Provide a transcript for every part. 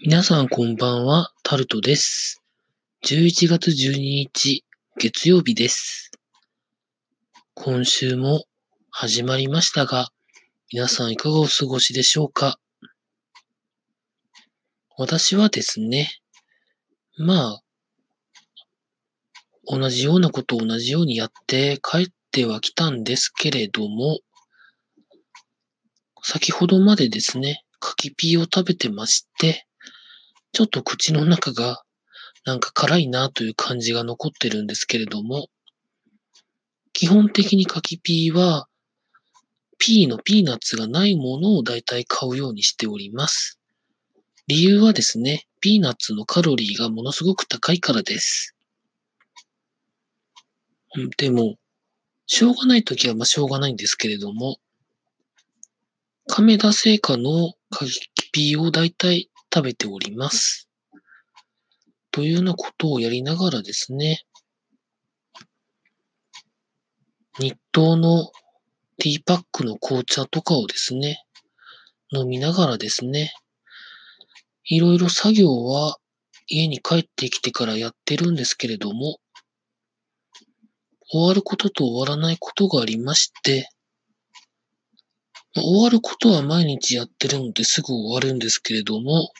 皆さんこんばんは、タルトです。11月12日、月曜日です。今週も始まりましたが、皆さんいかがお過ごしでしょうか？私はですね、まあ、同じようなことを同じようにやって帰ってはきたんですけれども、先ほどまでですね、柿ピーを食べてまして、ちょっと口の中がなんか辛いなという感じが残ってるんですけれども、基本的に柿ピーは、ピーのピーナッツがないものをだいたい買うようにしております。理由はですね、ピーナッツのカロリーがものすごく高いからです。でも、しょうがないときはまあしょうがないんですけれども、亀田製菓の柿ピーをだいたい食べております。というようなことをやりながらですね、日東のティーパックの紅茶とかをですね、飲みながらですね、いろいろ作業は家に帰ってきてからやってるんですけれども、終わることと終わらないことがありまして、まあ終わることは毎日やってるのですぐ終わるんですけれども、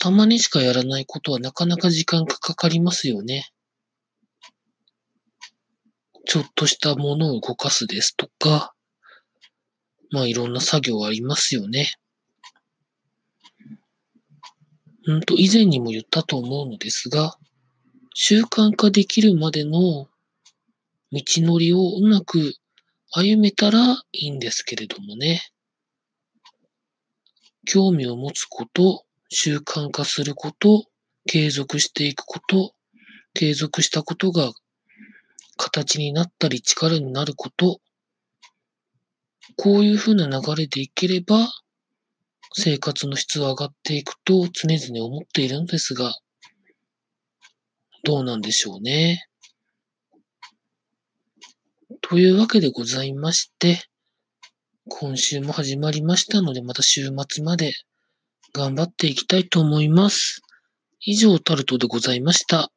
たまにしかやらないことはなかなか時間がかかりますよね。ちょっとしたものを動かすですとか、まあいろんな作業ありますよね。うんと、以前にも言ったと思うのですが、習慣化できるまでの道のりをうまく歩めたらいいんですけれどもね。興味を持つこと、習慣化すること、継続していくこと、継続したことが形になったり力になること、こういう風な流れでいければ、生活の質は上がっていくと常々思っているのですが、どうなんでしょうね。というわけでございまして、今週も始まりましたので、また週末まで頑張っていきたいと思います。以上、タルトでございました。